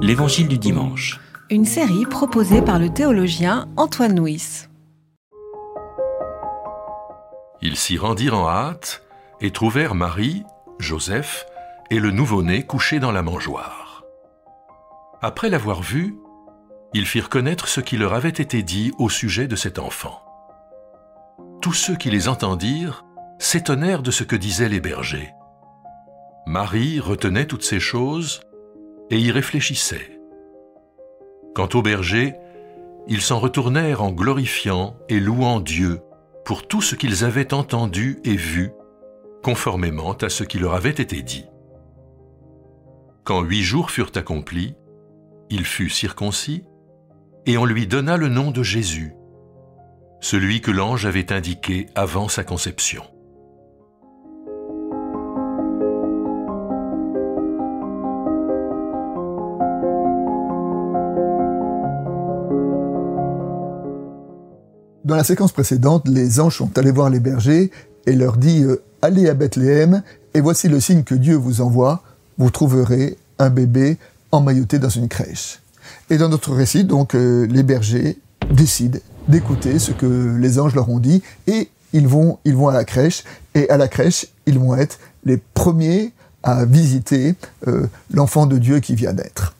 L'Évangile du dimanche. Une série proposée par le théologien Antoine Nuis. Ils s'y rendirent en hâte et trouvèrent Marie, Joseph et le nouveau-né couché dans la mangeoire. Après l'avoir vu, ils firent connaître ce qui leur avait été dit au sujet de cet enfant. Tous ceux qui les entendirent s'étonnèrent de ce que disaient les bergers. Marie retenait toutes ces choses et y réfléchissait. Quant aux bergers, ils s'en retournèrent en glorifiant et louant Dieu pour tout ce qu'ils avaient entendu et vu, conformément à ce qui leur avait été dit. Quand huit jours furent accomplis, il fut circoncis, et on lui donna le nom de Jésus, celui que l'ange avait indiqué avant sa conception. Dans la séquence précédente, les anges sont allés voir les bergers et leur dit euh, Allez à Bethléem, et voici le signe que Dieu vous envoie, vous trouverez un bébé emmailloté dans une crèche. Et dans notre récit, donc, euh, les bergers décident d'écouter ce que les anges leur ont dit, et ils vont, ils vont à la crèche, et à la crèche, ils vont être les premiers à visiter euh, l'enfant de Dieu qui vient naître.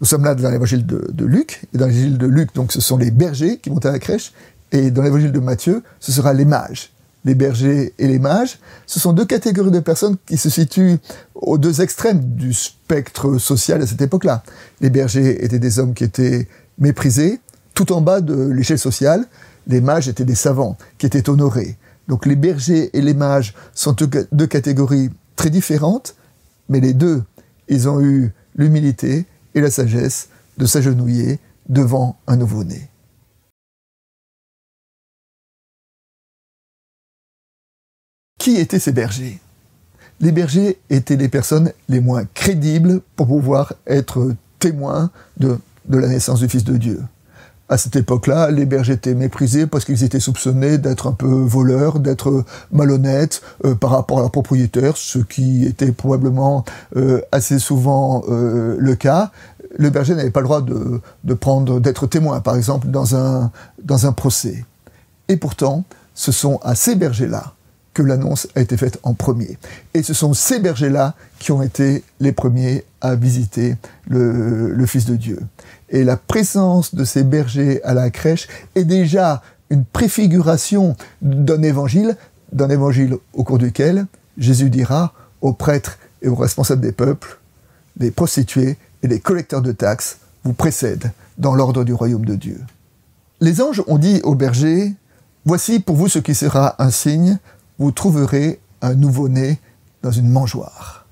Nous sommes là dans l'évangile de, de, Luc, et dans l'évangile de Luc, donc ce sont les bergers qui vont à la crèche, et dans l'évangile de Matthieu, ce sera les mages. Les bergers et les mages, ce sont deux catégories de personnes qui se situent aux deux extrêmes du spectre social à cette époque-là. Les bergers étaient des hommes qui étaient méprisés, tout en bas de l'échelle sociale, les mages étaient des savants qui étaient honorés. Donc les bergers et les mages sont deux catégories très différentes, mais les deux, ils ont eu l'humilité et la sagesse de s'agenouiller devant un nouveau-né. Qui étaient ces bergers? Les bergers étaient les personnes les moins crédibles pour pouvoir être témoins de, la naissance du Fils de Dieu. À cette époque-là, les bergers étaient méprisés parce qu'ils étaient soupçonnés d'être un peu voleurs, d'être malhonnêtes euh, par rapport à leurs propriétaires, ce qui était probablement euh, assez souvent euh, le cas. Le berger n'avait pas le droit de, de prendre, d'être témoin, par exemple, dans un, dans un procès. Et pourtant, ce sont à ces bergers-là que l'annonce a été faite en premier. Et ce sont ces bergers-là qui ont été les premiers à visiter le, Fils de Dieu. Et la présence de ces bergers à la crèche est déjà une préfiguration d'un évangile, d'un évangile au cours duquel Jésus dira aux prêtres et aux responsables des peuples, les prostituées et les collecteurs de taxes vous précèdent dans l'ordre du royaume de Dieu. Les anges ont dit aux bergers, Voici pour vous ce qui sera un signe, vous trouverez un nouveau-né dans une mangeoire.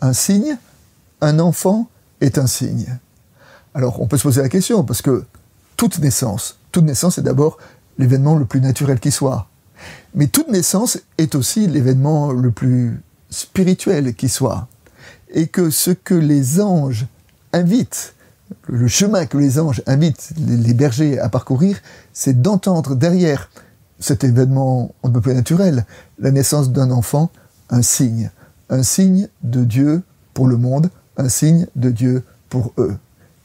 Un signe, un enfant est un signe. Alors on peut se poser la question, parce que toute naissance, toute naissance est d'abord l'événement le plus naturel qui soit. Mais toute naissance est aussi l'événement le plus spirituel qui soit. Et que ce que les anges invitent, le chemin que les anges invitent les bergers à parcourir, c'est d'entendre derrière cet événement on ne peut plus naturel, la naissance d'un enfant, un signe, un signe de Dieu pour le monde, un signe de Dieu pour eux.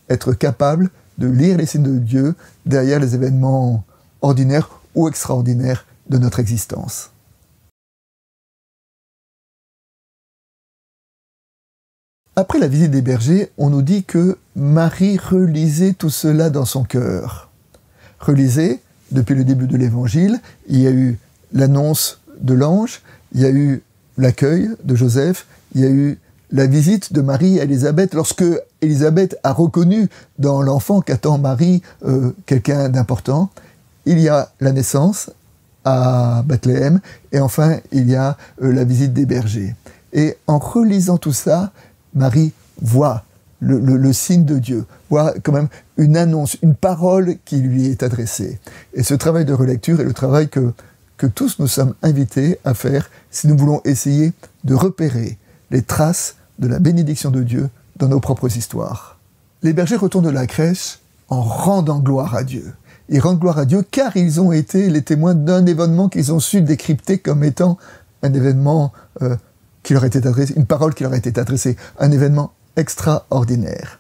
Être capable de lire les signes de Dieu derrière les événements ordinaires ou extraordinaires de notre existence. Après la visite des bergers, on nous dit que Marie relisait tout cela dans son cœur. Relisait, depuis le début de l'évangile, il y a eu l'annonce de l'ange, il y a eu l'accueil de Joseph, il y a eu la visite de Marie à Élisabeth lorsque Élisabeth a reconnu dans l'enfant qu'attend Marie euh, quelqu'un d'important. Il y a la naissance à Bethléem et enfin il y a euh, la visite des bergers. Et en relisant tout ça, Marie voit le, signe de Dieu, voit quand même une annonce, une parole qui lui est adressée. Et ce travail de relecture est le travail que, que tous nous sommes invités à faire si nous voulons essayer de repérer les traces de la bénédiction de Dieu dans nos propres histoires. Les bergers retournent de la crèche en rendant gloire à Dieu. Ils rendent gloire à Dieu car ils ont été les témoins d'un événement qu'ils ont su décrypter comme étant un événement euh, qui leur était adressé, une parole qui leur été adressée, un événement extraordinaire.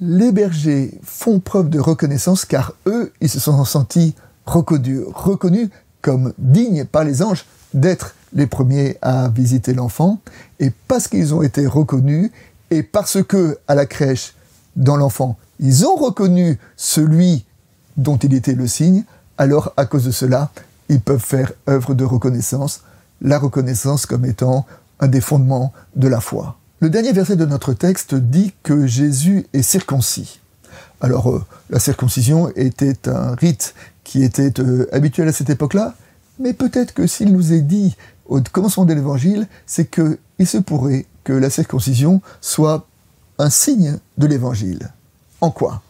les bergers font preuve de reconnaissance car eux, ils se sont sentis reconnus, comme dignes par les anges d'être les premiers à visiter l'enfant. Et parce qu'ils ont été reconnus et parce que à la crèche, dans l'enfant, ils ont reconnu celui dont il était le signe, alors à cause de cela, ils peuvent faire œuvre de reconnaissance, la reconnaissance comme étant un des fondements de la foi. Le dernier verset de notre texte dit que Jésus est circoncis. Alors, euh, la circoncision était un rite qui était euh, habituel à cette époque-là, mais peut-être que s'il nous est dit au commencement de l'évangile, c'est qu'il se pourrait que la circoncision soit un signe de l'évangile. En quoi?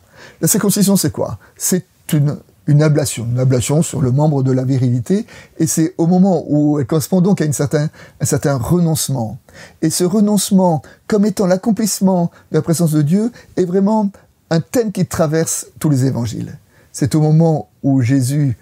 La circoncision, c'est quoi? C'est une une ablation, une ablation sur le membre de la virilité, et c'est au moment où elle correspond donc à une certain, un certain renoncement. Et ce renoncement, comme étant l'accomplissement de la présence de Dieu, est vraiment un thème qui traverse tous les évangiles. C'est au moment où Jésus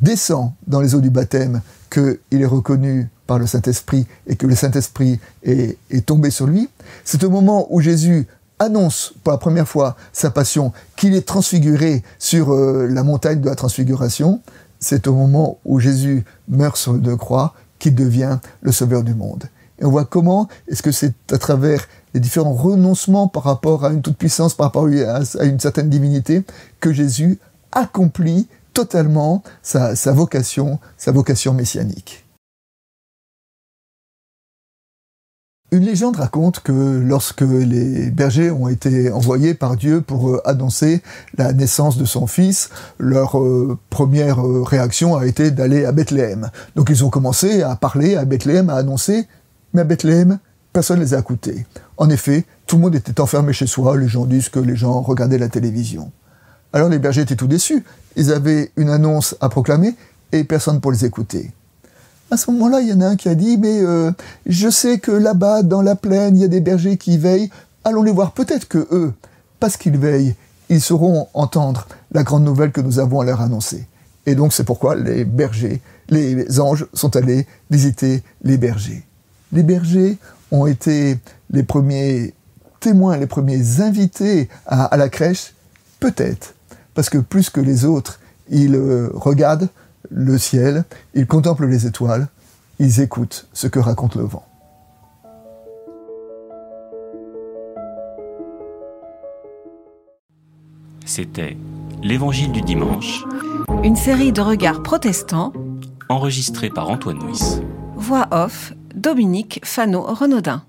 descend dans les eaux du baptême qu'il est reconnu par le Saint-Esprit et que le Saint-Esprit est, est tombé sur lui. C'est au moment où Jésus annonce pour la première fois sa passion, qu'il est transfiguré sur euh, la montagne de la transfiguration, c'est au moment où Jésus meurt sur le croix qu'il devient le sauveur du monde. Et on voit comment est-ce que c'est à travers les différents renoncements par rapport à une toute-puissance, par rapport à une certaine divinité, que Jésus accomplit totalement sa vocation, sa vocation messianique. Une légende raconte que lorsque les bergers ont été envoyés par Dieu pour euh, annoncer la naissance de son fils, leur euh, première euh, réaction a été d'aller à Bethléem. Donc ils ont commencé à parler à Bethléem, à annoncer, mais à Bethléem, personne ne les a écoutés. En effet, tout le monde était enfermé chez soi, les gens disent que les gens regardaient la télévision. Alors les bergers étaient tout déçus. Ils avaient une annonce à proclamer et personne pour les écouter. À ce moment-là, il y en a un qui a dit, mais euh, je sais que là-bas, dans la plaine, il y a des bergers qui veillent. Allons les voir. Peut-être que eux, parce qu'ils veillent, ils sauront entendre la grande nouvelle que nous avons à leur annoncer. Et donc c'est pourquoi les bergers, les anges sont allés visiter les bergers. Les bergers ont été les premiers témoins, les premiers invités à, la crèche, peut-être, parce que plus que les autres, ils euh, regardent, le ciel, ils contemplent les étoiles, ils écoutent ce que raconte le vent. C'était L'Évangile du dimanche. Une série de regards protestants. Enregistrée par Antoine Nuis. Voix off, Dominique Fano-Renaudin.